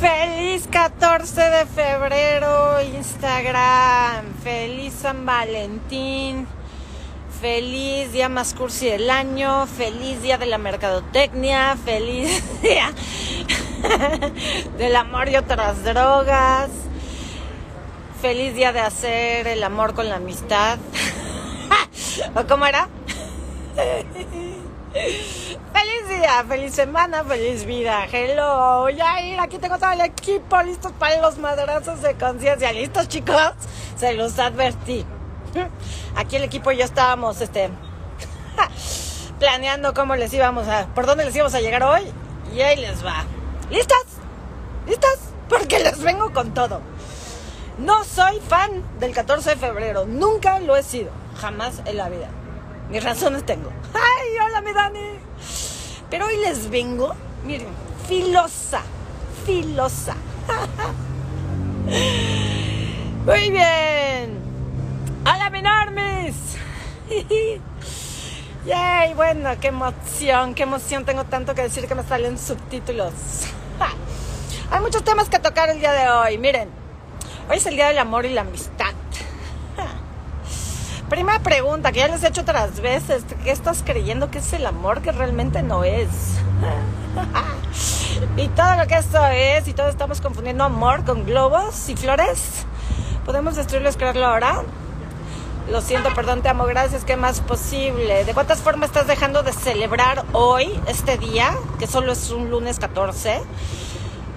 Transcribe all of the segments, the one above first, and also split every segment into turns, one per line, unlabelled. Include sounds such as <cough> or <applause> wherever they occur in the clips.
Feliz 14 de febrero, Instagram. Feliz San Valentín. Feliz día más cursi del año. Feliz día de la mercadotecnia. Feliz <laughs> día del amor y otras drogas. Feliz día de hacer el amor con la amistad. <laughs> ¿O cómo era? <laughs> Feliz día, feliz semana, feliz vida. Hello, Yair, aquí tengo todo el equipo listos para los madrazos de conciencia. ¿Listos, chicos? Se los advertí. <laughs> Aquí el equipo y yo estábamos este, <laughs> planeando cómo les íbamos a, por dónde les íbamos a llegar hoy. Y ahí les va. ¿Listas? ¿Listas? Porque les vengo con todo. No soy fan del 14 de febrero. Nunca lo he sido. Jamás en la vida. Mis razones tengo. <laughs> ¡Ay, hola, mi Dani! Pero hoy les vengo, miren, filosa, filosa. <laughs> Muy bien. ¡Hola, mi Normis! <laughs> ¡Yay! Bueno, qué emoción, qué emoción. Tengo tanto que decir que me salen subtítulos. <laughs> Hay muchos temas que tocar el día de hoy. Miren, hoy es el día del amor y la amistad. Primera pregunta que ya les he hecho otras veces. ¿Qué estás creyendo que es el amor que realmente no es? <laughs> y todo lo que eso es, y todos estamos confundiendo amor con globos y flores. ¿Podemos destruirlo, crearlo ahora? Lo siento, perdón, te amo, gracias. ¿Qué más posible? ¿De cuántas formas estás dejando de celebrar hoy, este día, que solo es un lunes 14?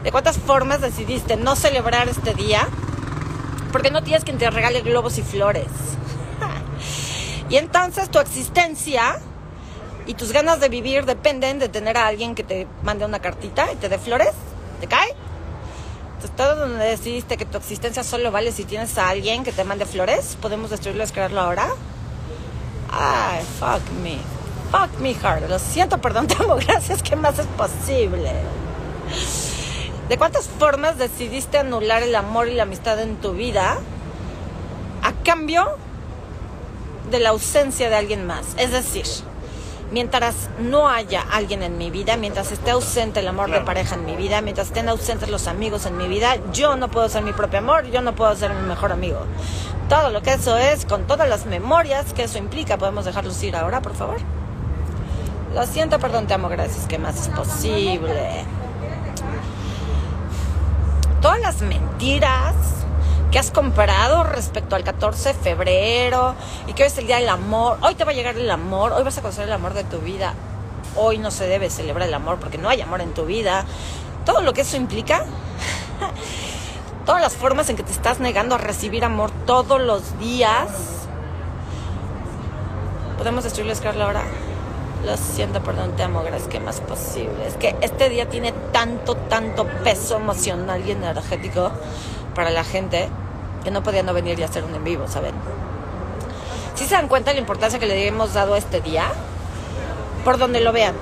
¿De cuántas formas decidiste no celebrar este día? Porque no tienes quien te regale globos y flores. Y entonces tu existencia y tus ganas de vivir dependen de tener a alguien que te mande una cartita y te dé flores. ¿Te cae? Entonces, todo donde decidiste que tu existencia solo vale si tienes a alguien que te mande flores, podemos destruirlo, crearlo ahora. Ay, fuck me. Fuck me hard. Lo siento, perdón, <laughs> te amo, gracias. ¿Qué más es posible? ¿De cuántas formas decidiste anular el amor y la amistad en tu vida a cambio de la ausencia de alguien más. Es decir, mientras no haya alguien en mi vida, mientras esté ausente el amor de pareja en mi vida, mientras estén ausentes los amigos en mi vida, yo no puedo ser mi propio amor, yo no puedo ser mi mejor amigo. Todo lo que eso es, con todas las memorias que eso implica, podemos dejarlos ir ahora, por favor. Lo siento, perdón, te amo, gracias. ¿Qué más es posible? Todas las mentiras que has comprado respecto al 14 de febrero y que hoy es el día del amor. Hoy te va a llegar el amor, hoy vas a conocer el amor de tu vida. Hoy no se debe celebrar el amor porque no hay amor en tu vida. Todo lo que eso implica, <laughs> todas las formas en que te estás negando a recibir amor todos los días. ¿Podemos destruirles, Carla, ahora? Lo siento, perdón, te amo, gracias, que más posible. Es que este día tiene tanto, tanto peso emocional y energético para la gente que no podían no venir y hacer un en vivo, ¿saben? ¿Sí se dan cuenta de la importancia que le hemos dado a este día? Por donde lo vean.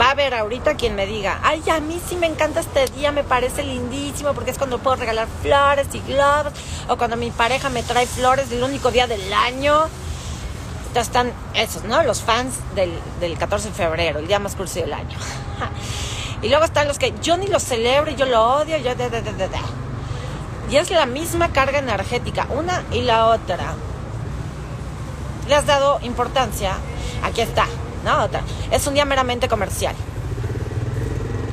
Va a haber ahorita quien me diga, ay, a mí sí me encanta este día, me parece lindísimo porque es cuando puedo regalar flores y globos, o cuando mi pareja me trae flores el único día del año. Entonces están esos, ¿no? Los fans del, del 14 de febrero, el día más cursi del año. <laughs> y luego están los que yo ni lo celebro yo lo odio, yo de, de, de. Y es la misma carga energética, una y la otra. ¿Le has dado importancia? Aquí está, ¿no? Otra. Es un día meramente comercial.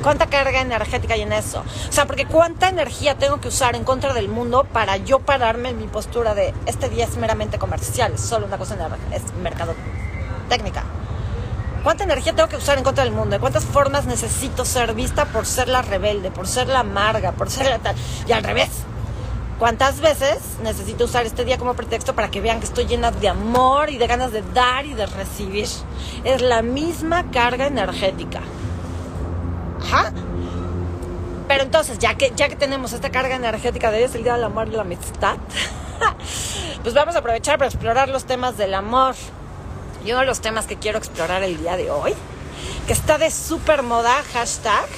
¿Cuánta carga energética hay en eso? O sea, porque cuánta energía tengo que usar en contra del mundo para yo pararme en mi postura de este día es meramente comercial, solo una cosa es mercado técnica. ¿Cuánta energía tengo que usar en contra del mundo? ¿De cuántas formas necesito ser vista por ser la rebelde, por ser la amarga, por ser la tal? Y al revés, ¿Cuántas veces necesito usar este día como pretexto para que vean que estoy llena de amor y de ganas de dar y de recibir? Es la misma carga energética. Ajá. Pero entonces, ya que, ya que tenemos esta carga energética de hoy es el día del amor y la amistad, <laughs> pues vamos a aprovechar para explorar los temas del amor. Y uno de los temas que quiero explorar el día de hoy, que está de super moda, hashtag,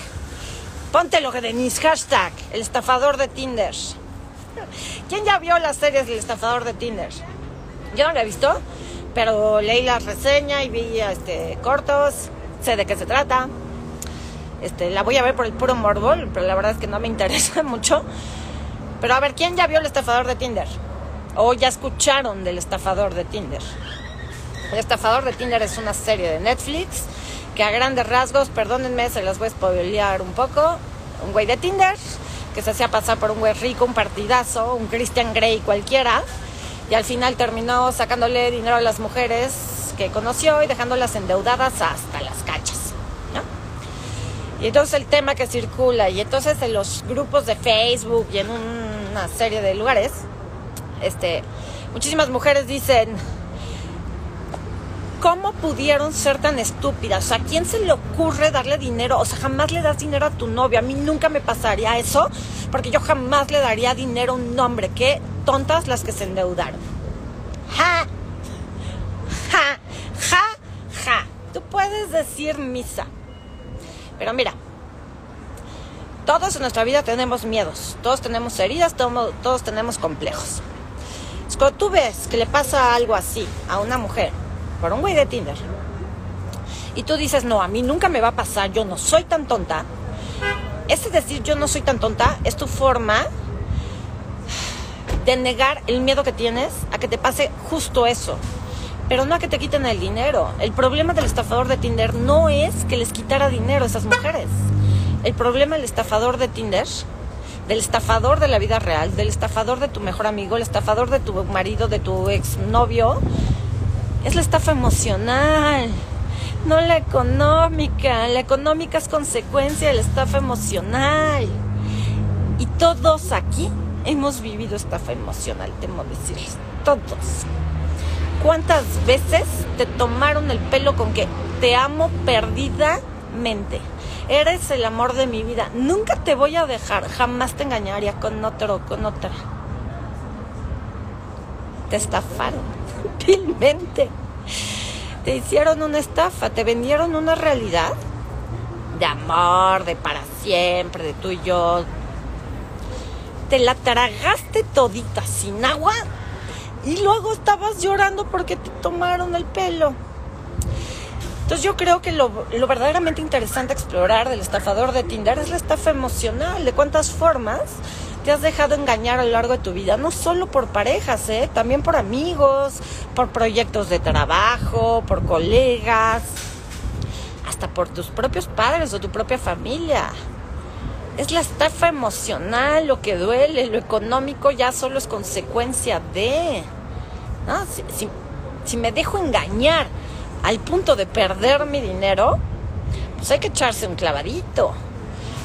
ponte lo que Denise, hashtag, el estafador de Tinder. <laughs> ¿Quién ya vio las series del estafador de Tinder? Yo no la he visto, pero leí la reseña y vi este, cortos, sé de qué se trata. Este, la voy a ver por el puro morbo, pero la verdad es que no me <laughs> interesa mucho. Pero a ver, ¿quién ya vio el estafador de Tinder? O ya escucharon del estafador de Tinder. El estafador de Tinder es una serie de Netflix que a grandes rasgos, perdónenme, se las voy a spoilear un poco. Un güey de Tinder que se hacía pasar por un güey rico, un partidazo, un Christian Grey cualquiera. Y al final terminó sacándole dinero a las mujeres que conoció y dejándolas endeudadas hasta las cachas. Y entonces el tema que circula, y entonces en los grupos de Facebook y en una serie de lugares, este, muchísimas mujeres dicen, ¿cómo pudieron ser tan estúpidas? O sea, ¿a quién se le ocurre darle dinero? O sea, jamás le das dinero a tu novio. A mí nunca me pasaría eso, porque yo jamás le daría dinero a un hombre. Qué tontas las que se endeudaron. Ja, ja, ja, ja. Tú puedes decir misa. Pero mira, todos en nuestra vida tenemos miedos, todos tenemos heridas, todos, tenemos complejos. Cuando tú ves que le pasa algo así a una mujer por un güey de Tinder y tú dices, no, a mí nunca me va a pasar, yo no soy tan tonta, ese decir yo no soy tan tonta es tu forma de negar el miedo que tienes a que te pase justo eso pero no a que te quiten el dinero. El problema del estafador de Tinder no es que les quitara dinero a esas mujeres. El problema del estafador de Tinder, del estafador de la vida real, del estafador de tu mejor amigo, el estafador de tu marido, de tu exnovio, es la estafa emocional, no la económica. La económica es consecuencia de la estafa emocional. Y todos aquí hemos vivido estafa emocional, temo decirles. Todos. ¿Cuántas veces te tomaron el pelo con que te amo perdidamente? Eres el amor de mi vida. Nunca te voy a dejar. Jamás te engañaría con otro o con otra. Te estafaron. Vilmente. Te hicieron una estafa. Te vendieron una realidad de amor, de para siempre, de tú y yo. Te la tragaste todita sin agua y luego estabas llorando porque te tomaron el pelo. Entonces yo creo que lo, verdaderamente interesante explorar del estafador de Tinder es la estafa emocional, de cuántas formas te has dejado engañar a lo largo de tu vida, no solo por parejas, ¿eh? también por amigos, por proyectos de trabajo, por colegas, hasta por tus propios padres o tu propia familia. Es la estafa emocional lo que duele, lo económico ya solo es consecuencia de... Si, me dejo engañar al punto de perder mi dinero, pues hay que echarse un clavadito,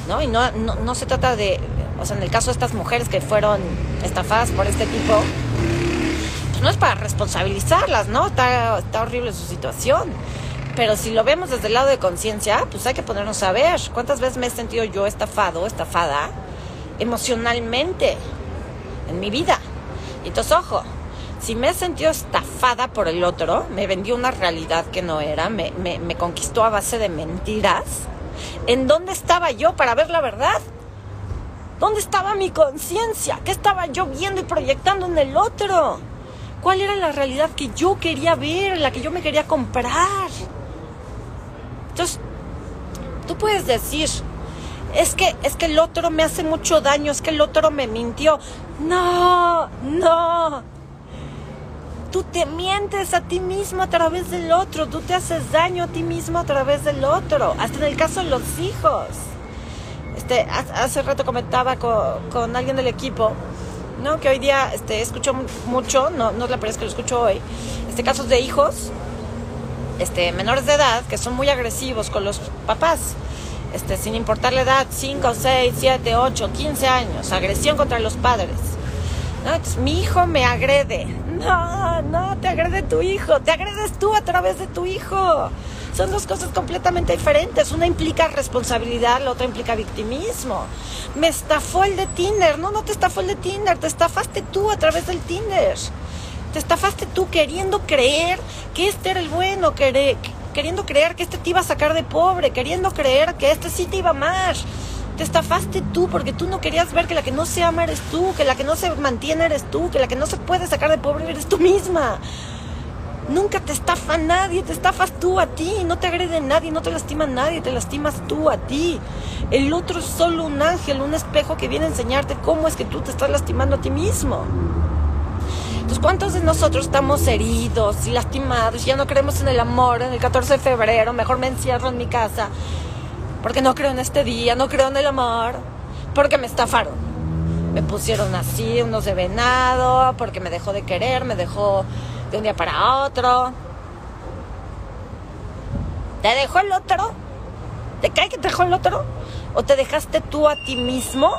¿no? Y no, no, se trata de, o sea, en el caso de estas mujeres que fueron estafadas por este tipo, pues no es para responsabilizarlas, ¿no? Está, está horrible su situación. Pero si lo vemos desde el lado de conciencia, pues hay que ponernos a ver cuántas veces me he sentido yo estafado, estafada, emocionalmente en mi vida. Y entonces, ojo, si me he sentido estafada por el otro, me vendió una realidad que no era, me, me, conquistó a base de mentiras, ¿en dónde estaba yo para ver la verdad? ¿Dónde estaba mi conciencia? ¿Qué estaba yo viendo y proyectando en el otro? ¿Cuál era la realidad que yo quería ver, la que yo me quería comprar? Entonces, tú puedes decir, es que, es que el otro me hace mucho daño, es que el otro me mintió. No, no, Tú te mientes a ti mismo a través del otro, tú te haces daño a ti mismo a través del otro, hasta en el caso de los hijos. Este, hace rato comentaba con, alguien del equipo, ¿no? Que hoy día este, escucho mucho, no, no es la primera vez que lo escucho hoy, este, casos de hijos este, menores de edad que son muy agresivos con los papás. Este, sin importar la edad, 5, 6, 7, 8, 15 años, agresión contra los padres. mi hijo me agrede, no, no, te agrede tu hijo, te agredes tú a través de tu hijo. Son dos cosas completamente diferentes. Una implica responsabilidad, la otra implica victimismo. Me estafó el de Tinder. No, no te estafó el de Tinder, te estafaste tú a través del Tinder. Te estafaste tú queriendo creer que este era el bueno, queriendo creer que este te iba a sacar de pobre, queriendo creer que este sí te iba a amar. Te estafaste tú porque tú no querías ver que la que no se ama eres tú, que la que no se mantiene eres tú, que la que no se puede sacar de pobre eres tú misma. Nunca te estafa nadie, te estafas tú a ti, no te agrede nadie, no te lastima nadie, te lastimas tú a ti. El otro es solo un ángel, un espejo que viene a enseñarte cómo es que tú te estás lastimando a ti mismo. Entonces, ¿cuántos de nosotros estamos heridos y lastimados? Ya no creemos en el amor, en el 14 de febrero, mejor me encierro en mi casa, porque no creo en este día, no creo en el amor, porque me estafaron. Me pusieron así, unos de venado, porque me dejó de querer, me dejó de un día para otro. ¿Te dejó el otro? ¿Te cae que te dejó el otro? ¿O te dejaste tú a ti mismo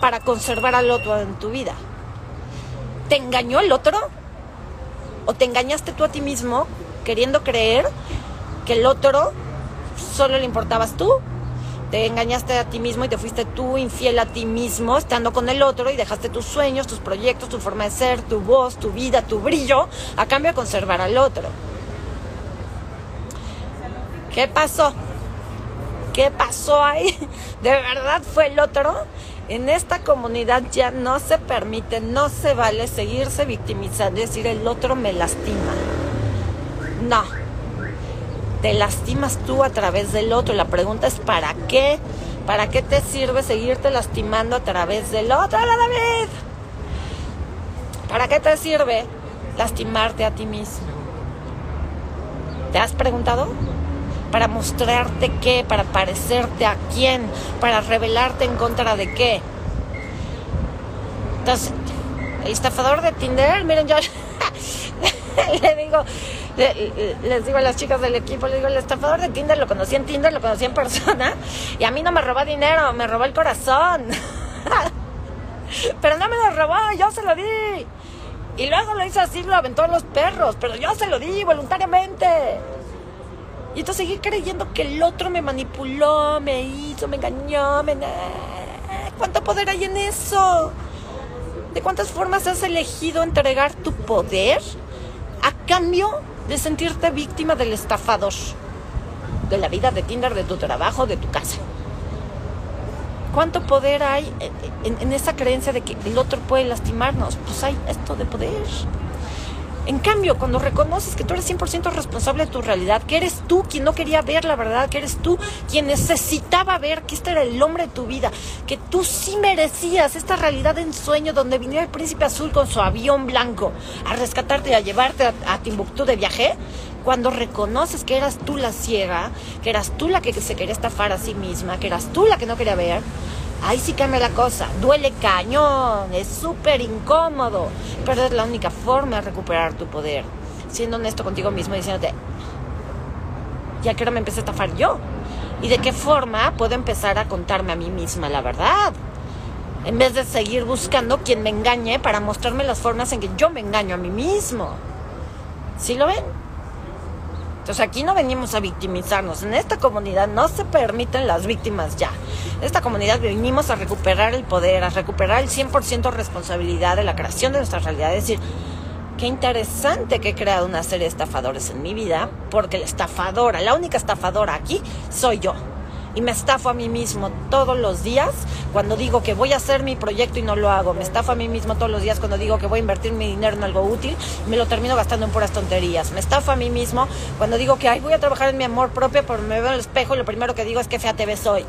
para conservar al otro en tu vida? ¿Te engañó el otro? ¿O te engañaste tú a ti mismo queriendo creer que el otro solo le importabas tú? Te engañaste a ti mismo y te fuiste tú infiel a ti mismo estando con el otro y dejaste tus sueños, tus proyectos, tu forma de ser, tu voz, tu vida, tu brillo a cambio de conservar al otro. ¿Qué pasó? ¿Qué pasó ahí? <laughs> ¿De verdad fue el otro? En esta comunidad ya no se permite, no se vale seguirse victimizando y decir el otro me lastima. No, te lastimas tú a través del otro. La pregunta es ¿para qué? ¿Para qué te sirve seguirte lastimando a través del otro, ¡Hola, David? ¿Para qué te sirve lastimarte a ti mismo? ¿Te has preguntado? ¿Para mostrarte qué? ¿Para parecerte a quién? ¿Para revelarte en contra de qué? Entonces, el estafador de Tinder, miren, yo <laughs> <laughs> le digo, les digo a las chicas del equipo, les digo, el estafador de Tinder lo conocí en Tinder, lo conocí en persona, y a mí no me robó dinero, me robó el corazón. <laughs> pero no me lo robó, yo se lo di. Y luego lo hizo así, lo aventó a los perros, pero yo se lo di voluntariamente. Y entonces seguí creyendo que el otro me manipuló, me hizo, me engañó, me... ¿Cuánto poder hay en eso? ¿De cuántas formas has elegido entregar tu poder a cambio de sentirte víctima del estafador, de la vida de Tinder, de tu trabajo, de tu casa. ¿Cuánto poder hay en, esa creencia de que el otro puede lastimarnos? Pues hay esto de poder. En cambio, cuando reconoces que tú eres 100% responsable de tu realidad, que eres tú quien no quería ver la verdad, que eres tú quien necesitaba ver que este era el hombre de tu vida, que tú sí merecías esta realidad en sueño donde viniera el príncipe azul con su avión blanco a rescatarte y a llevarte a, a Timbuktu de viaje, cuando reconoces que eras tú la ciega, que eras tú la que se quería estafar a sí misma, que eras tú la que no quería ver, ahí sí cambia la cosa. Duele cañón, es súper incómodo, pero es la única forma de recuperar tu poder. Siendo honesto contigo mismo diciéndote, ya que ahora me empecé a estafar yo. ¿Y de qué forma puedo empezar a contarme a mí misma la verdad? En vez de seguir buscando quien me engañe para mostrarme las formas en que yo me engaño a mí mismo. ¿Sí lo ven? Entonces aquí no venimos a victimizarnos. En esta comunidad no se permiten las víctimas ya. En esta comunidad venimos a recuperar el poder, a recuperar el 100% responsabilidad de la creación de nuestra realidad. Es decir, qué interesante que he creado una serie de estafadores en mi vida, porque la estafadora, la única estafadora aquí, soy yo y me estafo a mí mismo todos los días cuando digo que voy a hacer mi proyecto y no lo hago. Me estafo a mí mismo todos los días cuando digo que voy a invertir mi dinero en algo útil y me lo termino gastando en puras tonterías. Me estafo a mí mismo cuando digo que Ay, voy a trabajar en mi amor propio, pero me veo en el espejo y lo primero que digo es que fea te ves hoy.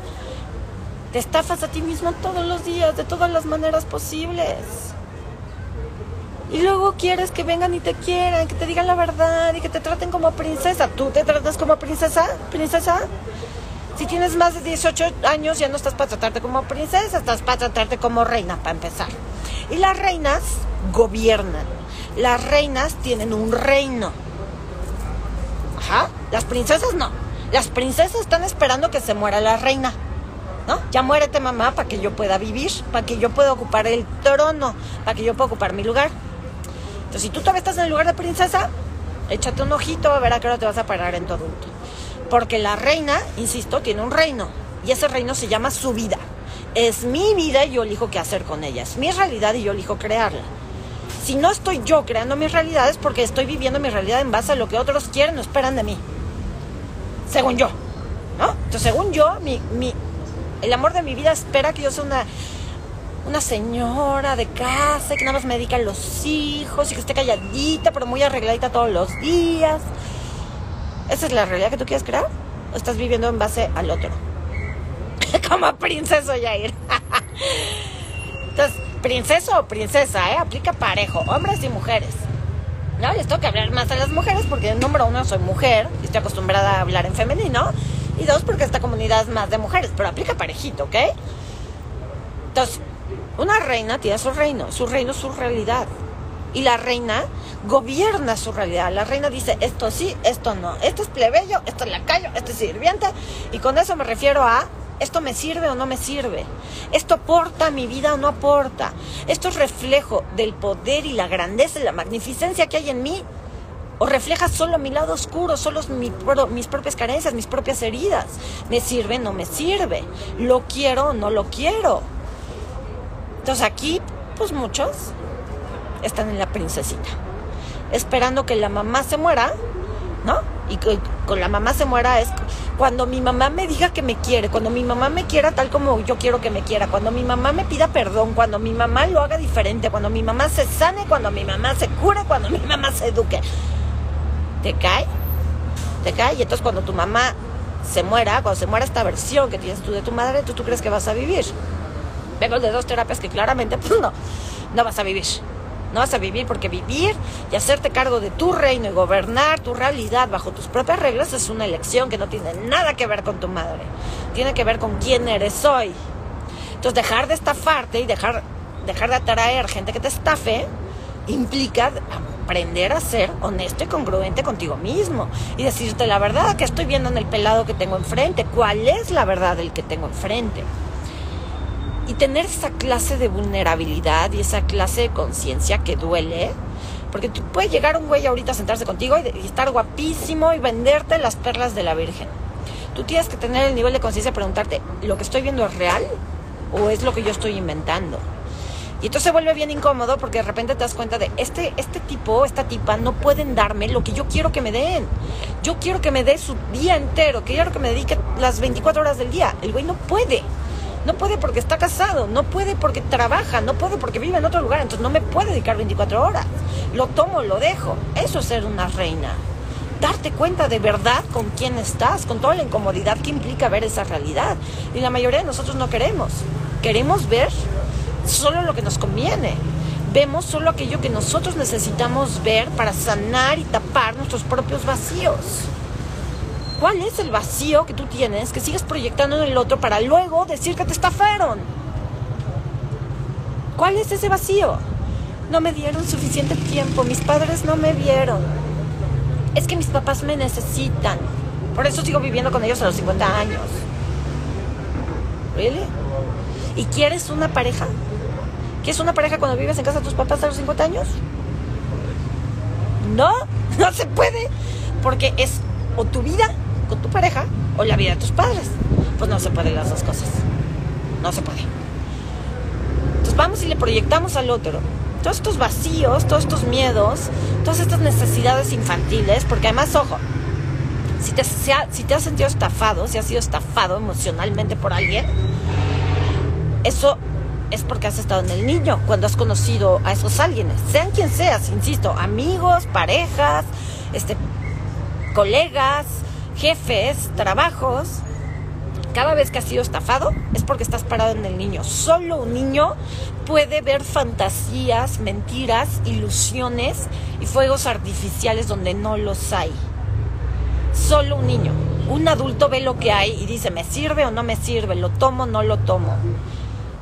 Te estafas a ti mismo todos los días, de todas las maneras posibles. Y luego quieres que vengan y te quieran, que te digan la verdad y que te traten como princesa. ¿Tú te tratas como princesa? ¿Princesa? Si tienes más de 18 años ya no estás para tratarte como princesa, estás para tratarte como reina, para empezar. Y las reinas gobiernan. Las reinas tienen un reino. Ajá. Las princesas no. Las princesas están esperando que se muera la reina. ¿No? Ya muérete mamá para que yo pueda vivir, para que yo pueda ocupar el trono, para que yo pueda ocupar mi lugar. Entonces, si tú todavía estás en el lugar de princesa, échate un ojito a ver a qué hora te vas a parar en tu adulto. Porque la reina, insisto, tiene un reino. Y ese reino se llama su vida. Es mi vida y yo elijo qué hacer con ella. Es mi realidad y yo elijo crearla. Si no estoy yo creando mis realidades, porque estoy viviendo mi realidad en base a lo que otros quieren o esperan de mí. Según yo. ¿No? Entonces, según yo, mi, mi, el amor de mi vida espera que yo sea una una señora de casa que nada más me dedica a los hijos y que esté calladita pero muy arregladita todos los días. ¿Esa es la realidad que tú quieres crear? ¿O estás viviendo en base al otro? <laughs> Como princeso Yair. <laughs> Entonces, princeso o princesa, ¿eh? Aplica parejo, hombres y mujeres. No, les tengo que hablar más a las mujeres porque, número uno, soy mujer y estoy acostumbrada a hablar en femenino. Y dos, porque esta comunidad es más de mujeres, pero aplica parejito, ¿ok? Entonces, una reina tiene su reino, su reino es su realidad. Y la reina gobierna su realidad. La reina dice, esto sí, esto no. Esto es plebeyo, esto es lacayo, esto es sirviente. Y con eso me refiero a, esto me sirve o no me sirve. Esto aporta a mi vida o no aporta. Esto es reflejo del poder y la grandeza y la magnificencia que hay en mí. O refleja solo mi lado oscuro, solo mis propias carencias, mis propias heridas. ¿Me sirve o no me sirve? ¿Lo quiero o no lo quiero? Entonces aquí, pues muchos están en la princesita, esperando que la mamá se muera, ¿no? Y con la mamá se muera es cuando mi mamá me diga que me quiere, cuando mi mamá me quiera tal como yo quiero que me quiera, cuando mi mamá me pida perdón, cuando mi mamá lo haga diferente, cuando mi mamá se sane, cuando mi mamá se cure, cuando mi mamá se eduque. ¿Te cae? ¿Te cae? Y entonces cuando tu mamá se muera, cuando se muera esta versión que tienes tú de tu madre, tú, tú crees que vas a vivir vengo de dos terapias que claramente <laughs> pues no, no vas a vivir. No vas a vivir porque vivir y hacerte cargo de tu reino y gobernar tu realidad bajo tus propias reglas es una elección que no tiene nada que ver con tu madre. Tiene que ver con quién eres hoy. Entonces dejar de estafarte y dejar, dejar de atraer gente que te estafe implica aprender a ser honesto y congruente contigo mismo y decirte la verdad que estoy viendo en el pelado que tengo enfrente, cuál es la verdad del que tengo enfrente y tener esa clase de vulnerabilidad y esa clase de conciencia que duele. Porque tú puede llegar un güey ahorita a sentarse contigo y, estar guapísimo y venderte las perlas de la Virgen. Tú tienes que tener el nivel de conciencia de preguntarte, ¿lo que estoy viendo es real o es lo que yo estoy inventando? Y entonces se vuelve bien incómodo porque de repente te das cuenta de, este, este tipo, esta tipa, no pueden darme lo que yo quiero que me den. Yo quiero que me dé su día entero, que quiero que me dedique las 24 horas del día. El güey no puede. No puede porque está casado, no puede porque trabaja, no puede porque vive en otro lugar, entonces no me puede dedicar 24 horas. Lo tomo, lo dejo. Eso es ser una reina. Darte cuenta de verdad con quién estás, con toda la incomodidad que implica ver esa realidad. Y la mayoría de nosotros no queremos. Queremos ver solo lo que nos conviene. Vemos solo aquello que nosotros necesitamos ver para sanar y tapar nuestros propios vacíos. ¿Cuál es el vacío que tú tienes que sigues proyectando en el otro para luego decir que te estafaron? ¿Cuál es ese vacío? No me dieron suficiente tiempo, mis padres no me vieron. Es que mis papás me necesitan. Por eso sigo viviendo con ellos a los 50 años. ¿Really? ¿Y quieres una pareja? ¿Quieres una pareja cuando vives en casa de tus papás a los 50 años? No, <laughs> no se puede. Porque es o tu vida con tu pareja o la vida de tus padres. Pues no se pueden las dos cosas. No se puede. Entonces vamos y le proyectamos al otro todos estos vacíos, todos estos miedos, todas estas necesidades infantiles, porque además, ojo, si te, si te has sentido estafado, si has sido estafado emocionalmente por alguien, eso es porque has estado en el niño, cuando has conocido a esos alguienes, sean quien seas, insisto, amigos, parejas, este, colegas, jefes, trabajos, cada vez que has sido estafado es porque estás parado en el niño. Solo un niño puede ver fantasías, mentiras, ilusiones y fuegos artificiales donde no los hay. Solo un niño. Un adulto ve lo que hay y dice, ¿me sirve o no me sirve? ¿Lo tomo o no lo tomo?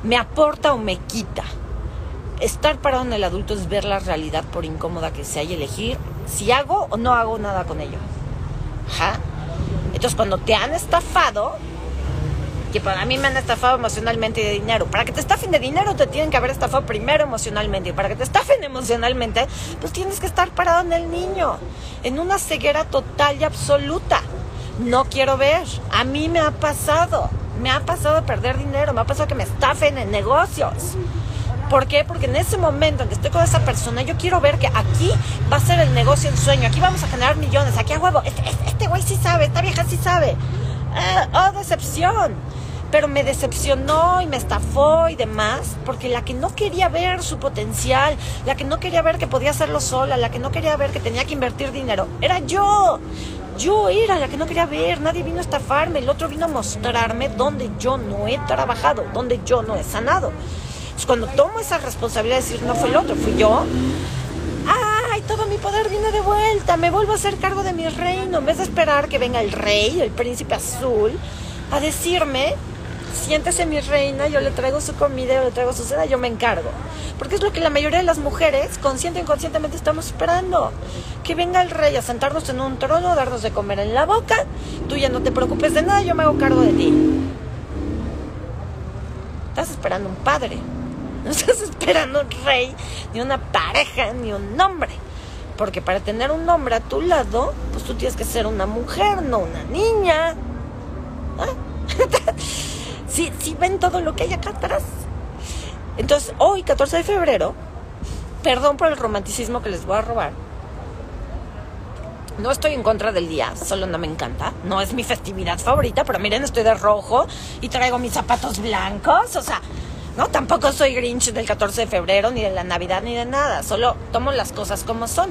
¿Me aporta o me quita? Estar parado en el adulto es ver la realidad por incómoda que sea y elegir si hago o no hago nada con ello. Ajá. Entonces, cuando te han estafado, que para mí me han estafado emocionalmente y de dinero. Para que te estafen de dinero te tienen que haber estafado primero emocionalmente. Y para que te estafen <laughs> emocionalmente, pues tienes que estar parado en el niño, en una ceguera total y absoluta. No quiero ver. A mí me ha pasado. Me ha pasado perder dinero, me ha pasado que me estafen en negocios. ¿Por qué? Porque en ese momento en que estoy con esa persona, yo quiero ver que aquí va a ser el negocio en sueño, aquí vamos a generar millones, aquí a huevo, este, este, este güey sí sabe, esta vieja sí sabe. Eh, oh, decepción. pero me decepcionó y me estafó y demás, porque la que no quería ver su potencial, la que no quería ver que podía hacerlo sola, la que no quería ver que tenía que invertir dinero, era yo. Yo era la que no quería ver, nadie vino a estafarme, el otro vino a mostrarme dónde yo no he trabajado, dónde yo no he sanado. Cuando tomo esa responsabilidad de decir, no fue el otro, fui yo, ¡ay! Todo mi poder viene de vuelta, me vuelvo a hacer cargo de mi reino, en vez de esperar que venga el rey, el príncipe azul, a decirme siéntese mi reina, yo le traigo su comida, yo le traigo su cena, yo me encargo. Porque es lo que la mayoría de las mujeres, consciente e inconscientemente, estamos esperando. Que venga el rey a sentarnos en un trono, darnos de comer en la boca, tú ya no te preocupes de nada, yo me hago cargo de ti. Estás esperando un padre, no estás esperando un rey, ni una pareja, ni un hombre. Porque para tener un hombre a tu lado, pues tú tienes que ser una mujer, no una niña. ¿Ah? <laughs> Si ven todo lo que hay acá atrás. Entonces, hoy, 14 de febrero, perdón por el romanticismo que les voy a robar. No estoy en contra del día, solo no me encanta. No es mi festividad favorita, pero miren, estoy de rojo y traigo mis zapatos blancos. O sea, no, tampoco soy Grinch del 14 de febrero, ni de la Navidad, ni de nada. Solo tomo las cosas como son.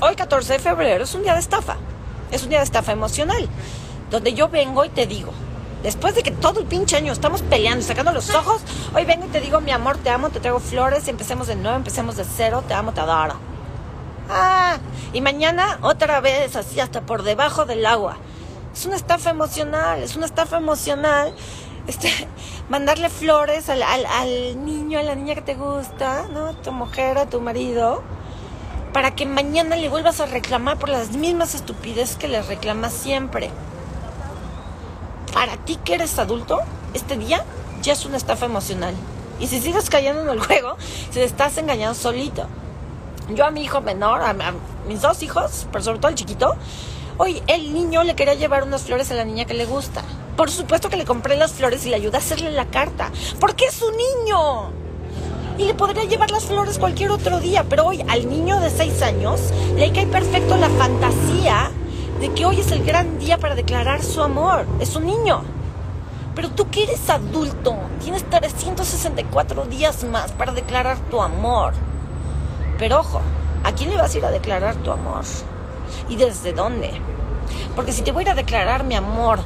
Hoy, 14 de febrero, es un día de estafa. Es un día de estafa emocional. Donde yo vengo y te digo, Después de que todo el pinche año estamos peleando, sacando los ojos, hoy vengo y te digo, mi amor, te amo, te traigo flores, y empecemos de nuevo, empecemos de cero, te amo, te adoro. Ah, y mañana otra vez, así hasta por debajo del agua. Es una estafa emocional, es una estafa emocional. Este, mandarle flores al, al niño, a la niña que te gusta, ¿no? A tu mujer, a tu marido, para que mañana le vuelvas a reclamar por las mismas estupideces que le reclamas siempre para ti que eres adulto, este día ya es una estafa emocional. Y si sigues cayendo en el juego, se estás engañando solito. Yo a mi hijo menor, a, mis dos hijos, pero sobre todo el chiquito, hoy el niño le quería llevar unas flores a la niña que le gusta. Por supuesto que le compré las flores y le ayudé a hacerle la carta. Porque es un niño. Y le podría llevar las flores cualquier otro día, pero hoy al niño de seis años le cae perfecto la fantasía de que hoy es el gran día para declarar su amor. Es un niño. Pero tú que eres adulto, tienes 364 días más para declarar tu amor. Pero ojo, ¿a quién le vas a ir a declarar tu amor? ¿Y desde dónde? Porque si te voy a ir a declarar mi amor,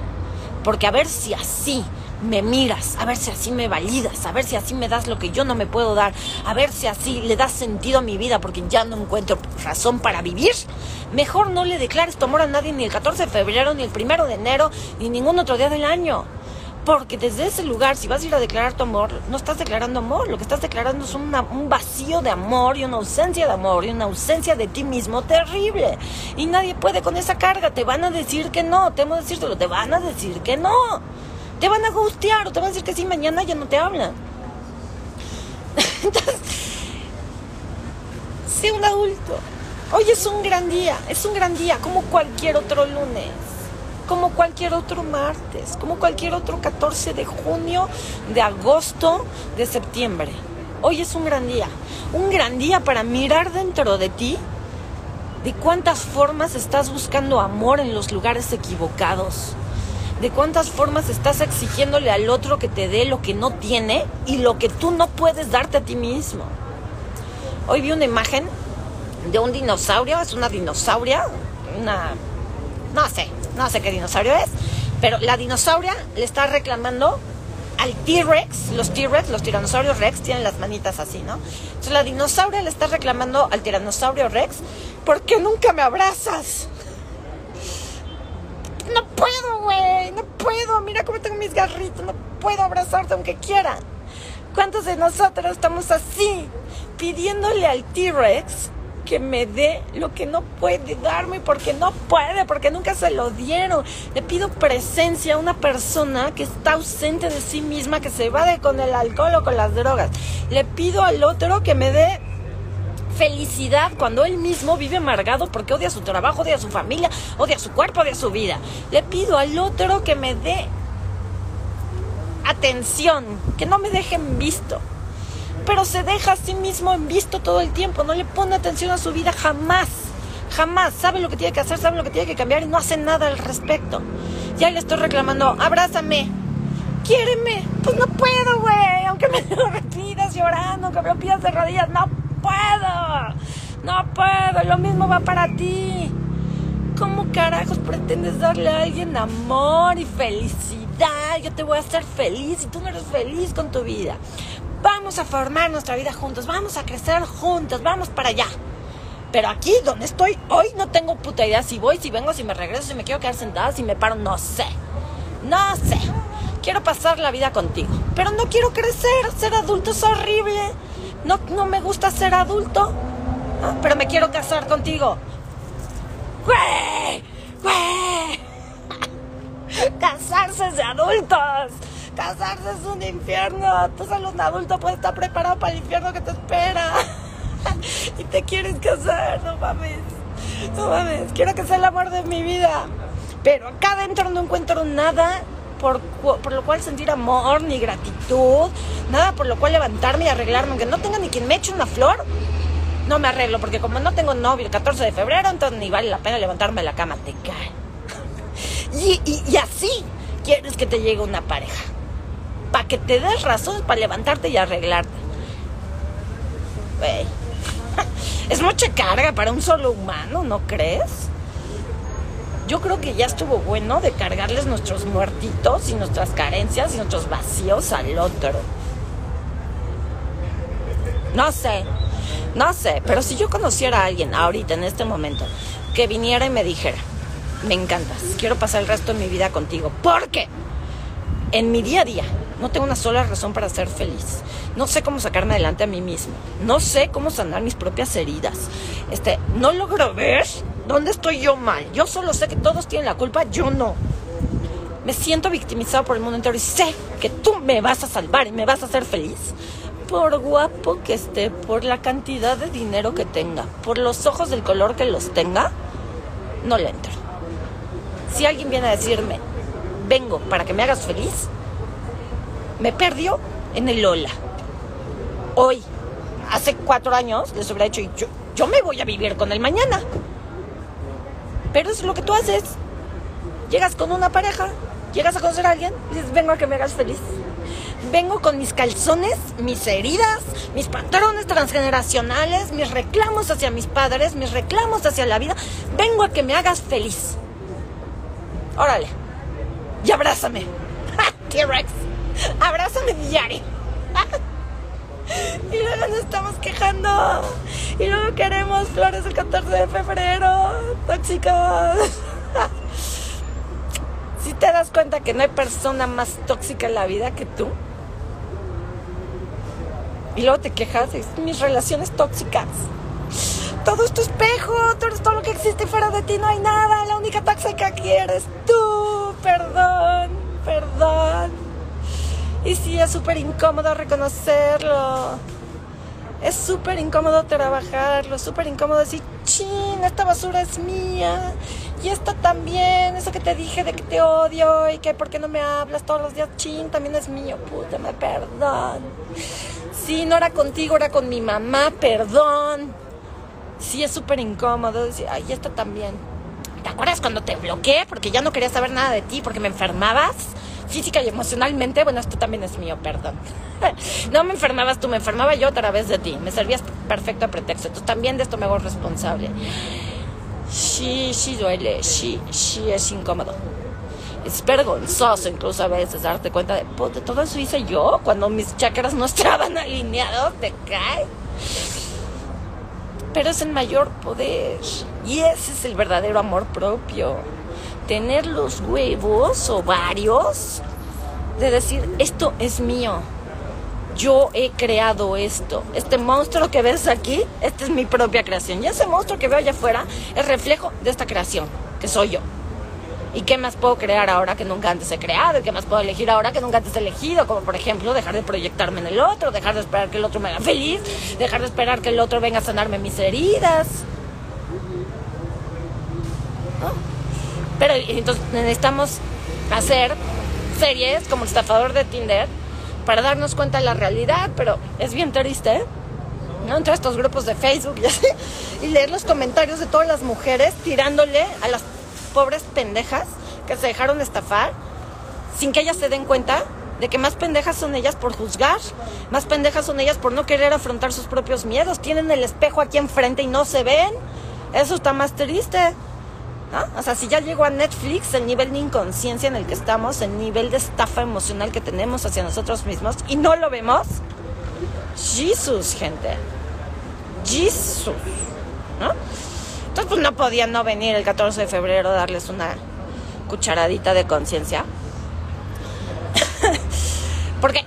porque a ver si así me miras, a ver si así me validas, a ver si así me das lo que yo no me puedo dar, a ver si así le das sentido a mi vida porque ya no encuentro razón para vivir, mejor no le declares tu amor a nadie ni el 14 de febrero, ni el 1 de enero, ni ningún otro día del año. Porque desde ese lugar, si vas a ir a declarar tu amor, no estás declarando amor, lo que estás declarando es un vacío de amor y una ausencia de amor y una ausencia de ti mismo terrible. Y nadie puede con esa carga, te van a decir que no, temo decírtelo, te van a decir que no te van a gustear o te van a decir que sí, mañana ya no te hablan. <laughs> Entonces, sé un adulto. Hoy es un gran día, es un gran día, como cualquier otro lunes, como cualquier otro martes, como cualquier otro 14 de junio, de agosto, de septiembre. Hoy es un gran día, un gran día para mirar dentro de ti de cuántas formas estás buscando amor en los lugares equivocados de cuántas formas estás exigiéndole al otro que te dé lo que no tiene y lo que tú no puedes darte a ti mismo. Hoy vi una imagen de un dinosaurio, es una dinosauria, una... no sé, no sé qué dinosaurio es, pero la dinosauria le está reclamando al T-Rex, los T-Rex, los tiranosaurios Rex tienen las manitas así, ¿no? Entonces la dinosauria le está reclamando al tiranosaurio Rex, ¿por qué nunca me abrazas? No puedo, güey, no puedo. Mira cómo tengo mis garritos, no puedo abrazarte aunque quiera. ¿Cuántos de nosotros estamos así, pidiéndole al T-Rex que me dé lo que no puede darme porque no puede, porque nunca se lo dieron. Le pido presencia a una persona que está ausente de sí misma, que se evade con el alcohol o con las drogas. Le pido al otro que me dé felicidad cuando él mismo vive amargado porque odia su trabajo, odia su familia, odia su cuerpo, odia su vida. Le pido al otro que me dé atención, que no me deje en visto. Pero se deja a sí mismo en visto todo el tiempo, no le pone atención a su vida jamás. Jamás sabe lo que tiene que hacer, sabe lo que tiene que cambiar y no hace nada al respecto. Ya le estoy reclamando, abrázame, quiéreme. Pues no puedo, güey. Aunque me lo <laughs> repitas llorando, aunque me lo pidas de rodillas, no puedo. No puedo. Lo mismo va para ti. ¿Cómo carajos pretendes darle a alguien amor y felicidad? Yo te voy a hacer feliz y tú no eres feliz con tu vida. Vamos a formar nuestra vida juntos, vamos a crecer juntos, vamos para allá. Pero aquí donde estoy hoy no tengo puta idea si voy, si vengo, si me regreso, si me quiero quedar sentada, si me paro, no sé. No sé. Quiero pasar la vida contigo. Pero no quiero crecer. Ser adulto es horrible. No, no me gusta ser adulto. Ah, pero me quiero casar contigo. ¡Güey! ¡Güey! <laughs> Casarse de adultos. Casarse es un infierno. Tú solo un adulto puedes estar preparado para el infierno que te espera. <laughs> y te quieres casar, no mames. No mames. Quiero que sea el amor de mi vida. Pero acá adentro no encuentro nada por, por, lo cual sentir amor ni gratitud, nada por lo cual levantarme y arreglarme, aunque no tenga ni quien me eche una flor, no me arreglo, porque como no tengo novio el 14 de febrero, entonces ni vale la pena levantarme de la cama, te cae. <laughs> Y, y, así quieres que te llegue una pareja, para que te des razones para levantarte y arreglarte. <laughs> Es mucha carga para un solo humano, ¿no crees? yo creo que ya estuvo bueno de cargarles nuestros muertitos y nuestras carencias y nuestros vacíos al otro. No sé, no sé, pero si yo conociera a alguien ahorita, en este momento, que viniera y me dijera, me encantas, quiero pasar el resto de mi vida contigo, porque en mi día a día no tengo una sola razón para ser feliz. No sé cómo sacarme adelante a mí mismo. No sé cómo sanar mis propias heridas. Este, no logro ver dónde estoy yo mal. Yo solo sé que todos tienen la culpa, yo no. Me siento victimizado por el mundo entero y sé que tú me vas a salvar y me vas a hacer feliz. Por guapo que esté, por la cantidad de dinero que tenga, por los ojos del color que los tenga, no le entro. Si alguien viene a decirme, vengo para que me hagas feliz, me perdió en el Lola. Hoy, hace cuatro años, les hubiera dicho, yo, yo me voy a vivir con el mañana. Pero eso es lo que tú haces. Llegas con una pareja, llegas a conocer a alguien y dices, vengo a que me hagas feliz. Vengo con mis calzones, mis heridas, mis patrones transgeneracionales, mis reclamos hacia mis padres, mis reclamos hacia la vida. Vengo a que me hagas feliz. Órale. Y abrázame. <laughs> T-Rex. Abrázame diario. <laughs> y luego nos estamos quejando. Y luego queremos flores el 14 de febrero. Tóxicos. <laughs> si te das cuenta que no hay persona más tóxica en la vida que tú. Y luego te quejas de mis relaciones tóxicas. Todo es tu espejo, tú eres todo lo que existe fuera de ti, no hay nada. La única tóxica que eres tú. Perdón, perdón. Y sí, es súper incómodo reconocerlo. Es súper incómodo trabajarlo, es súper incómodo decir, chin, esta basura es mía. Y esta también, eso que te dije de que te odio y que por qué no me hablas todos los días, chin, también es mío, puta, perdón. Sí, no era contigo, era con mi mamá, perdón. Sí, es súper incómodo decir, ay, esta también. ¿Te acuerdas cuando te bloqueé porque ya no quería saber nada de ti porque me enfermabas? física y emocionalmente, bueno, esto también es mío, perdón. <laughs> no me enfermabas tú, me enfermaba yo a través de ti. Me servías perfecto pretexto. Entonces también de esto me hago responsable. Sí, sí duele, sí, sí es incómodo. Es vergonzoso incluso a veces darte cuenta de, de todo eso hice yo cuando mis chakras no <laughs> estaban alineados, te cae. Pero es el mayor poder. Y ese es el verdadero amor propio tener los huevos o varios de decir, esto es mío. Yo he creado esto. Este monstruo que ves aquí, esta es mi propia creación. Y ese monstruo que veo allá afuera es reflejo de esta creación, que soy yo. ¿Y qué más puedo crear ahora que nunca antes he creado? ¿Y qué más puedo elegir ahora que nunca antes he elegido? Como por ejemplo, dejar de proyectarme en el otro, dejar de esperar que el otro me haga feliz, dejar de esperar que el otro venga a sanarme mis heridas. Pero entonces necesitamos hacer series como el estafador de Tinder para darnos cuenta de la realidad, pero es bien triste, ¿no? Entrar estos grupos de Facebook y así, y leer los comentarios de todas las mujeres tirándole a las pobres pendejas que se dejaron estafar sin que ellas se den cuenta de que más pendejas son ellas por juzgar, más pendejas son ellas por no querer afrontar sus propios miedos. Tienen el espejo aquí enfrente y no se ven. Eso está más triste. O sea, si ya llegó a Netflix el nivel de inconsciencia en el que estamos, el nivel de estafa emocional que tenemos hacia nosotros mismos y no lo vemos. Jesús, gente. Jesús. ¿No? Entonces, pues no podía no venir el 14 de febrero a darles una cucharadita de conciencia. <laughs> Porque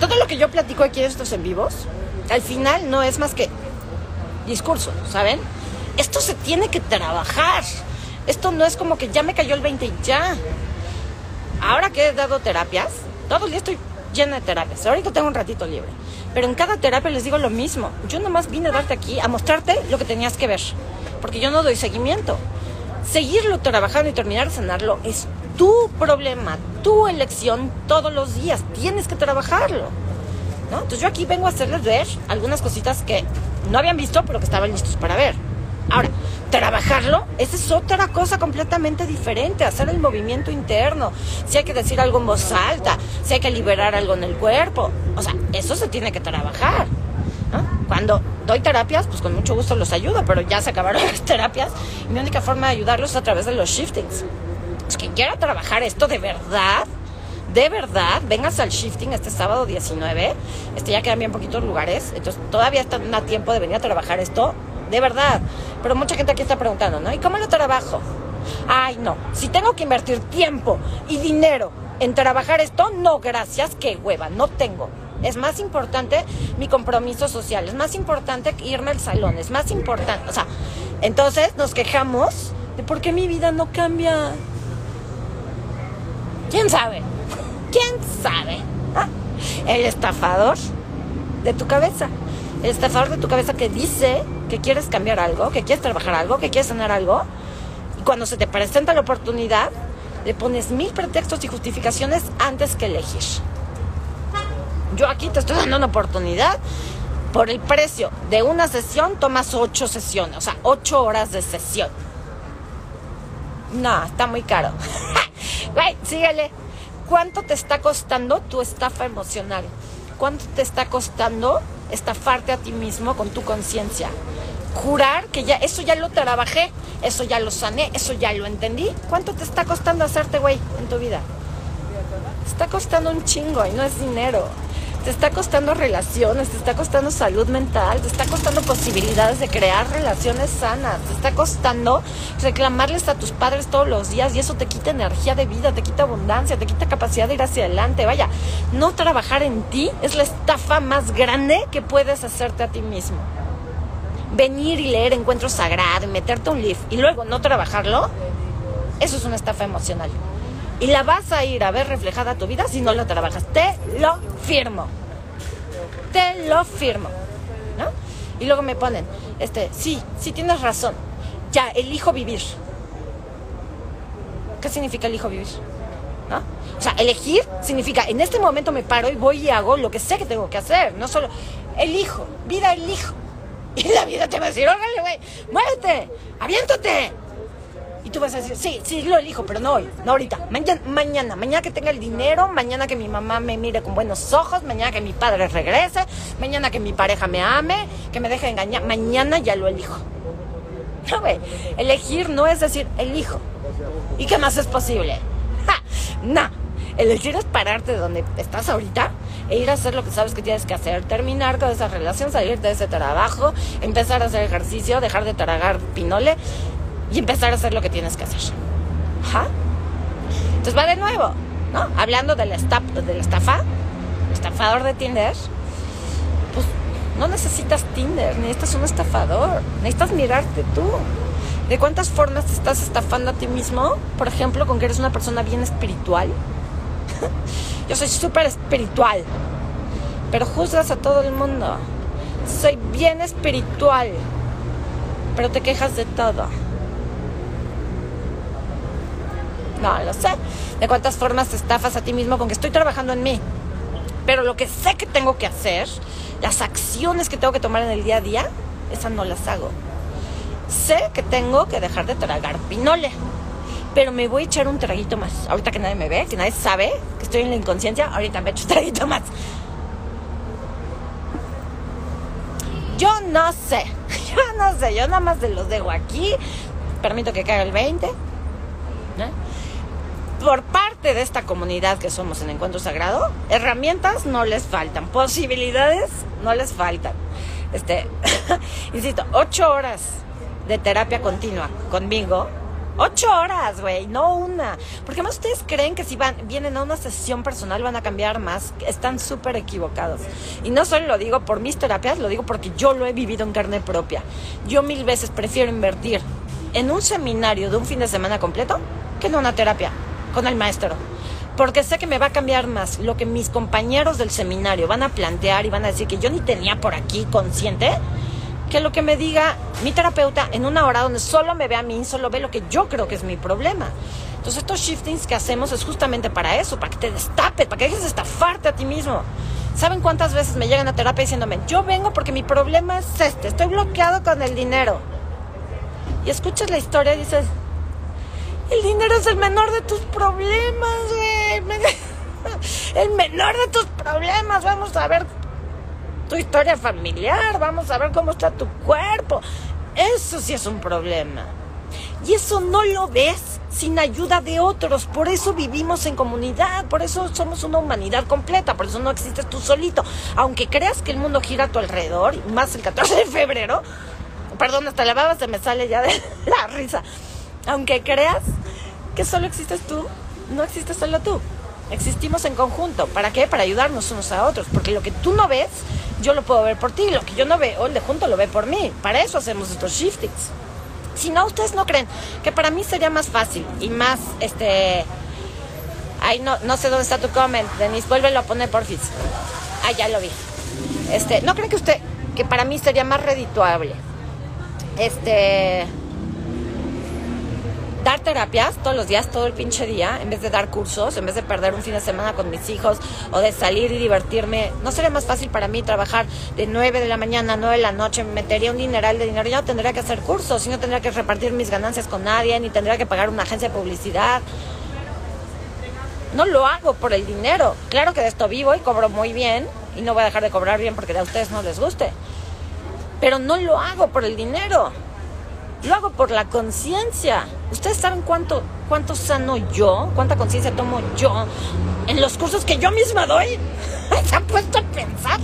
todo lo que yo platico aquí en estos en vivos, al final no es más que discurso, ¿saben? Esto se tiene que trabajar. Esto no es como que ya me cayó el 20 y ya. Ahora que he dado terapias, todo el día estoy llena de terapias. Ahorita tengo un ratito libre. Pero en cada terapia les digo lo mismo. Yo nomás vine a darte aquí, a mostrarte lo que tenías que ver. Porque yo no doy seguimiento. Seguirlo trabajando y terminar de sanarlo es tu problema, tu elección todos los días. Tienes que trabajarlo. ¿no? Entonces yo aquí vengo a hacerles ver algunas cositas que no habían visto, pero que estaban listos para ver. Ahora, trabajarlo, esa es otra cosa completamente diferente, hacer el movimiento interno, si hay que decir algo en voz alta, si hay que liberar algo en el cuerpo, o sea, eso se tiene que trabajar. Cuando doy terapias, pues con mucho gusto los ayudo, pero ya se acabaron <laughs> las terapias y mi única forma de ayudarlos es a través de los shiftings. Es que quiera trabajar esto de verdad, de verdad, vengas al shifting este sábado 19. Este ya quedan bien poquitos lugares, entonces todavía está a tiempo de venir a trabajar esto de verdad. Pero mucha gente aquí está preguntando, ¿no? ¿Y cómo lo trabajo? Ay, no. Si tengo que invertir tiempo y dinero en trabajar esto, no, gracias, qué hueva, no tengo. Es más importante mi compromiso social, es más importante irme al salón, es más importante, o sea, entonces nos quejamos de por qué mi vida no cambia. ¿Quién sabe? ¿Quién sabe? ¿Ah? El estafador de tu cabeza. El estafador de tu cabeza que dice que quieres cambiar algo, que quieres trabajar algo, que quieres sanar algo, y cuando se te presenta la oportunidad, le pones mil pretextos y justificaciones antes que elegir. Yo aquí te estoy dando una oportunidad. Por el precio de una sesión tomas ocho sesiones, o sea, ocho horas de sesión. No, está muy caro. <laughs> Güey, síguele. ¿Cuánto te está costando tu estafa emocional? ¿Cuánto te está costando estafarte a ti mismo con tu conciencia? jurar que ya eso ya lo trabajé, eso ya lo sané, eso ya lo entendí. ¿Cuánto te está costando hacerte güey en tu vida? Está costando un chingo y no es dinero. Te está costando relaciones, te está costando salud mental, te está costando posibilidades de crear relaciones sanas, te está costando reclamarles a tus padres todos los días y eso te quita energía de vida, te quita abundancia, te quita capacidad de ir hacia adelante. Vaya, no trabajar en ti es la estafa más grande que puedes hacerte a ti mismo venir y leer Encuentro Sagrado y meterte un lift y luego no trabajarlo, eso es una estafa emocional. Y la vas a ir a ver reflejada tu vida si no lo trabajas. Te lo firmo. Te lo firmo. ¿No? Y luego me ponen, este, sí, sí tienes razón. Ya, elijo vivir. ¿Qué significa elijo vivir? ¿No? O sea, elegir significa, en este momento me paro y voy y hago lo que sé que tengo que hacer. No solo, elijo, vida elijo. <laughs> Y la vida te va a decir, órale, güey, muévete, aviéntate. Tú vas a decir, sí, sí, lo elijo, pero no hoy, no ahorita. Mañana, mañana, mañana que tenga el dinero, mañana que mi mamá me mire con buenos ojos, mañana que mi padre regrese, mañana que mi pareja me ame, que me deje engañar. Mañana ya lo elijo. No, güey, elegir no es decir, elijo. ¿Y qué más es posible? <laughs> ¡Ja! No, elegir es pararte de donde estás ahorita e ir a hacer lo que sabes que tienes que hacer, terminar con esa relación, salir de ese trabajo, empezar a hacer ejercicio, dejar de tragar pinole y empezar a hacer lo que tienes que hacer. ¿Ja? Entonces va de nuevo, ¿no? Hablando de la, estafa, de la estafa, estafador de Tinder, pues no necesitas Tinder, necesitas un estafador, necesitas mirarte tú. ¿De cuántas formas te estás estafando a ti mismo? Por ejemplo, con que eres una persona bien espiritual. <laughs> Yo soy súper espiritual, pero juzgas a todo el mundo. Soy bien espiritual, pero te quejas de todo. No, lo sé. De cuántas formas te estafas a ti mismo con que estoy trabajando en mí. Pero lo que sé que tengo que hacer, las acciones que tengo que tomar en el día a día, esas no las hago. Sé que tengo que dejar de tragar pinole pero me voy a echar un traguito más. Ahorita que nadie me ve, que nadie sabe que estoy en la inconsciencia, ahorita me echo un traguito más. Yo no sé, <laughs> yo no sé, yo nada más de los dejo aquí, permito que caiga el 20. Por parte de esta comunidad que somos en Encuentro Sagrado, herramientas no les faltan, posibilidades no les faltan. Este, <laughs> insisto, ocho horas de terapia continua con Bingo Ocho horas, güey, no una. Porque más ustedes creen que si van, vienen a una sesión personal van a cambiar más. Están súper equivocados. Y no solo lo digo por mis terapias, lo digo porque yo lo he vivido en carne propia. Yo mil veces prefiero invertir en un seminario de un fin de semana completo que en una terapia con el maestro. Porque sé que me va a cambiar más lo que mis compañeros del seminario van a plantear y van a decir que yo ni tenía por aquí consciente que lo que me diga mi terapeuta en una hora donde solo me ve a mí, solo ve lo que yo creo que es mi problema. Entonces estos shiftings que hacemos es justamente para eso, para que te destapes, para que dejes de estafarte a ti mismo. ¿Saben cuántas veces me llegan a terapia diciéndome, yo vengo porque mi problema es este, estoy bloqueado con el dinero? Y escuchas la historia y dices, el dinero es el menor de tus problemas, güey. <laughs> El menor de tus problemas. Vamos a ver tu historia familiar, vamos a ver cómo está tu cuerpo. Eso sí es un problema. Y eso no lo ves sin ayuda de otros. Por eso vivimos en comunidad, por eso somos una humanidad completa, por eso no existes tú solito. Aunque creas que el mundo gira a tu alrededor, más el 14 de febrero, perdón, hasta la baba se me sale ya de <laughs> la risa. Aunque creas que solo existes tú, no existes solo tú. Existimos en conjunto. ¿Para qué? Para ayudarnos unos a otros. Porque lo que tú no ves, yo lo puedo ver por ti. Lo que yo no veo, el de junto lo ve por mí. Para eso hacemos estos shiftings. Si no, ustedes no creen que para mí sería más fácil y más, este... Ay, no, no sé dónde está tu comment, Denise. Vuélvelo a poner, porfis. Ah, ya lo vi. Este, ¿no creen que usted, que para mí sería más redituable? Este dar terapias todos los días, todo el pinche día, en vez de dar cursos, en vez de perder un fin de semana con mis hijos o de salir y divertirme, ¿no sería más fácil para mí trabajar de 9 de la mañana a 9 de la noche? Me metería un dineral de dinero, yo no tendría que hacer cursos, y no tendría que repartir mis ganancias con nadie, ni tendría que pagar una agencia de publicidad. No lo hago por el dinero. Claro que de esto vivo y cobro muy bien, y no voy a dejar de cobrar bien porque a ustedes no les guste. Pero no lo hago por el dinero lo hago por la conciencia. ¿Ustedes saben cuánto, cuánto sano yo? ¿Cuánta conciencia tomo yo en los cursos que yo misma doy? <laughs> ¿Se han puesto a pensar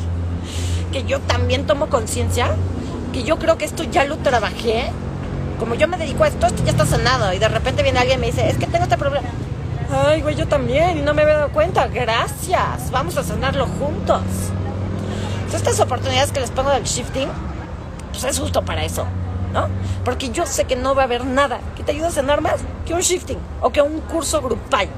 que yo también tomo conciencia? Que yo creo que esto ya lo trabajé. Como yo me dedico a esto, esto ya está sanado. Y de repente viene alguien y me dice, es que tengo este problema. Ay, güey, yo también. Y no me había dado cuenta. Gracias. Vamos a sanarlo juntos. estas oportunidades que les pongo del shifting, pues es justo para eso. ¿No? Porque yo sé que no va a haber nada que te ayude a cenar más que un shifting o que un curso grupal.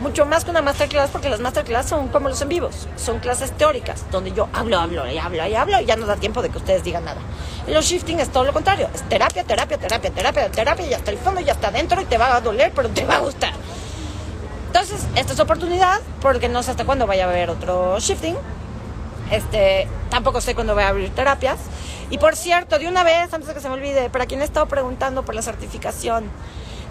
Mucho más que una masterclass, porque las masterclass son como los en vivos, son clases teóricas, donde yo hablo, hablo y hablo y hablo y ya no da tiempo de que ustedes digan nada. Y los shifting es todo lo contrario, es terapia, terapia, terapia, terapia, terapia y hasta el fondo y hasta adentro y te va a doler, pero te va a gustar. Entonces, esta es oportunidad, porque no sé hasta cuándo vaya a haber otro shifting. Este, tampoco sé cuándo voy a abrir terapias. Y por cierto, de una vez, antes de que se me olvide, para quien ha estado preguntando por la certificación,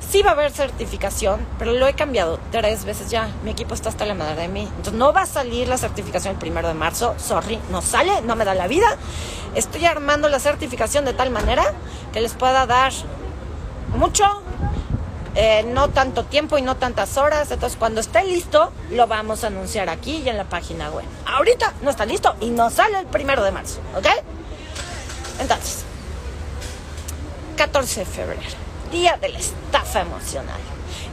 sí va a haber certificación, pero lo he cambiado tres veces ya. Mi equipo está hasta la madre de mí. Entonces no va a salir la certificación el primero de marzo. Sorry, no sale, no me da la vida. Estoy armando la certificación de tal manera que les pueda dar mucho, eh, no tanto tiempo y no tantas horas. Entonces, cuando esté listo, lo vamos a anunciar aquí y en la página web. Ahorita no está listo y no sale el primero de marzo, ¿ok? Entonces, 14 de febrero, día de la estafa emocional.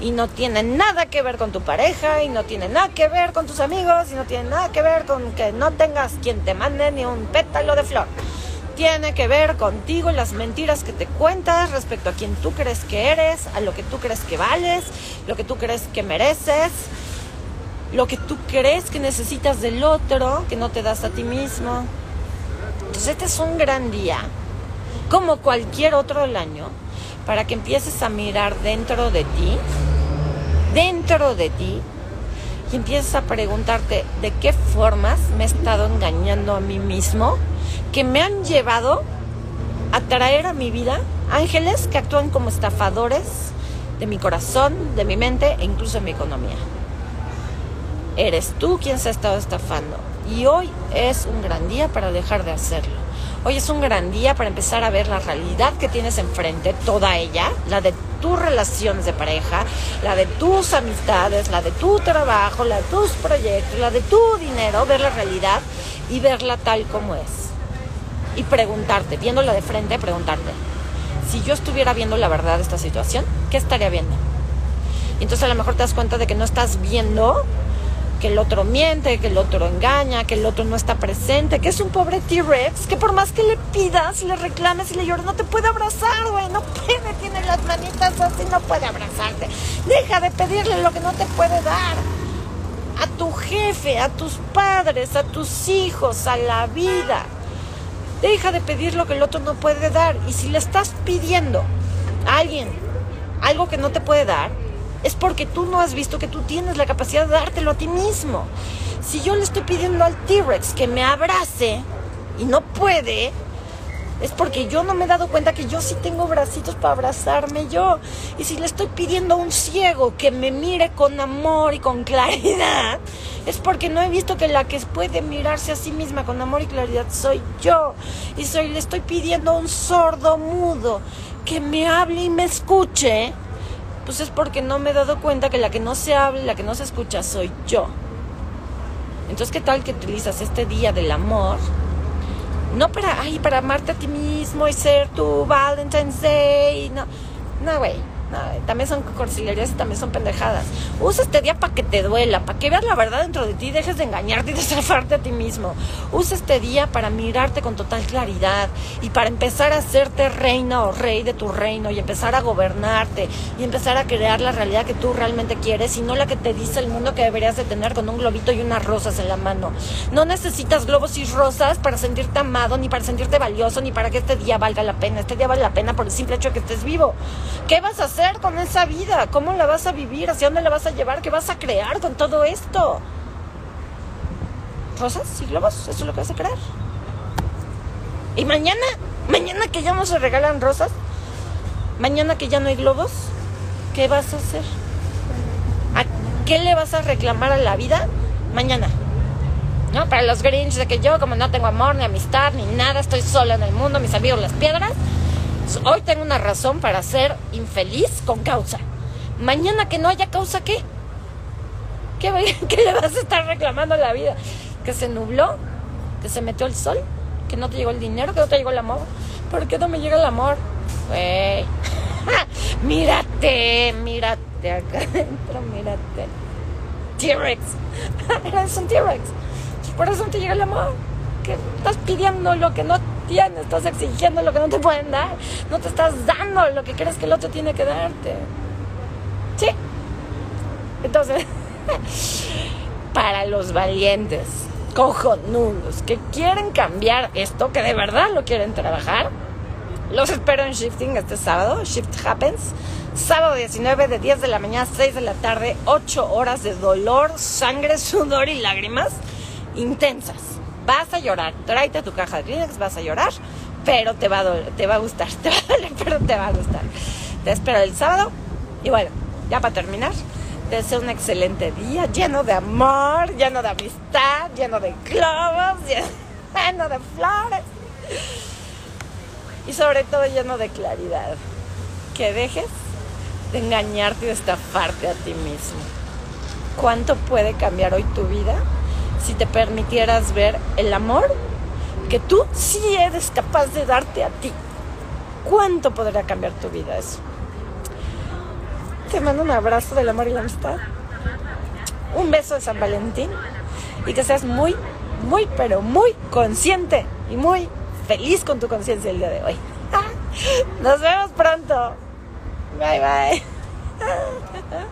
Y no tiene nada que ver con tu pareja, y no tiene nada que ver con tus amigos, y no tiene nada que ver con que no tengas quien te mande ni un pétalo de flor. Tiene que ver contigo las mentiras que te cuentas respecto a quien tú crees que eres, a lo que tú crees que vales, lo que tú crees que mereces, lo que tú crees que necesitas del otro, que no te das a ti mismo. Entonces este es un gran día, como cualquier otro del año, para que empieces a mirar dentro de ti, dentro de ti, y empieces a preguntarte de qué formas me he estado engañando a mí mismo, que me han llevado a traer a mi vida ángeles que actúan como estafadores, de mi corazón, de mi mente e incluso de mi economía. Eres tú quien se ha estado estafando. Y hoy es un gran día para dejar de hacerlo. Hoy es un gran día para empezar a ver la realidad que tienes enfrente, toda ella, la de tus relaciones de pareja, la de tus amistades, la de tu trabajo, la de tus proyectos, la de tu dinero, ver la realidad y verla tal como es. Y preguntarte, viéndola de frente, preguntarte, si yo estuviera viendo la verdad de esta situación, ¿qué estaría viendo? Y entonces a lo mejor te das cuenta de que no estás viendo que el otro miente, que el otro engaña, que el otro no está presente, que es un pobre T-Rex, que por más que le pidas, le reclames y le llores, no te puede abrazar, güey, no puede, tiene las manitas así, no puede abrazarte. Deja de pedirle lo que no te puede dar. A tu jefe, a tus padres, a tus hijos, a la vida. Deja de pedir lo que el otro no puede dar. Y si le estás pidiendo a alguien algo que no te puede dar, es porque tú no has visto que tú tienes la capacidad de dártelo a ti mismo. Si yo le estoy pidiendo al T-Rex que me abrace y no puede, es porque yo no me he dado cuenta que yo sí tengo bracitos para abrazarme yo. Y si le estoy pidiendo a un ciego que me mire con amor y con claridad, es porque no he visto que la que puede mirarse a sí misma con amor y claridad soy yo. Y soy, le estoy pidiendo a un sordo mudo que me hable y me escuche pues es porque no me he dado cuenta que la que no se habla, la que no se escucha soy yo. Entonces, ¿qué tal que utilizas este día del amor? No para, ay, para amarte a ti mismo y ser tu Valentine's Day. No, no, güey también son cursilerías y también son pendejadas. Usa este día para que te duela, para que veas la verdad dentro de ti, dejes de engañarte y <laughs> de salvarte a ti mismo. Usa este día para mirarte con total claridad y para empezar a hacerte reina o rey de tu reino y empezar a gobernarte y empezar a crear la realidad que tú realmente quieres y no la que te dice el mundo que deberías de tener con un globito y unas rosas en la mano. No necesitas globos y rosas para sentirte amado, ni para sentirte valioso, ni para que este día valga la pena. Este día vale la pena por el simple hecho de que estés vivo. ¿Qué vas a? Con esa vida? ¿Cómo la vas a vivir? ¿Hacia dónde la vas a llevar? ¿Qué vas a crear con todo esto? ¿Rosas y globos? ¿Eso es lo que vas a crear? ¿Y mañana? ¿Mañana que ya no se regalan rosas? ¿Mañana que ya no hay globos? ¿Qué vas a hacer? ¿A qué le vas a reclamar a la vida mañana? ¿No? Para los Grinch de que yo como no tengo amor, ni amistad, ni nada, estoy sola en el mundo, mis amigos las piedras, Hoy tengo una razón para ser infeliz con causa. Mañana que no haya causa, ¿qué? <laughs> ¿Qué, le vas a estar reclamando a la vida? ¿Que se nubló? ¿Que se metió el sol? ¿Que no te llegó el dinero? ¿Que no te llegó el amor? ¿Por qué no me llega el amor? Güey. <laughs> mírate, mírate acá adentro, mírate. T-Rex. <laughs> Eres un T-Rex. Por eso no te llega el amor. Que estás pidiendo lo que no tienes, estás exigiendo lo que no te pueden dar, no te estás dando lo que crees que el otro tiene que darte. ¿Sí? Entonces, <laughs> para los valientes, cojonudos, que quieren cambiar esto, que de verdad lo quieren trabajar, los espero en Shifting este sábado, Shift Happens. Sábado 19 de 10 de la mañana 6 de la tarde, 8 horas de dolor, sangre, sudor y lágrimas intensas vas a llorar, tráete tu caja de Kleenex, vas a llorar, pero te va a, te va a gustar, <laughs> te va a doler, pero te va a gustar. Te espero el sábado y bueno, ya para terminar, te deseo un excelente día, lleno de amor, lleno de amistad, lleno de globos, <laughs> lleno de flores y sobre todo lleno de claridad. Que dejes de engañarte y de estafarte a ti mismo. ¿Cuánto puede cambiar hoy tu vida si te permitieras ver el amor que tú sí eres capaz de darte a ti. ¿Cuánto podría cambiar tu vida eso? Te mando un abrazo del amor y la amistad. Un beso de San Valentín. Y que seas muy, muy, pero muy consciente y muy feliz con tu conciencia el día de hoy. <laughs> Nos vemos pronto. Bye bye. <laughs>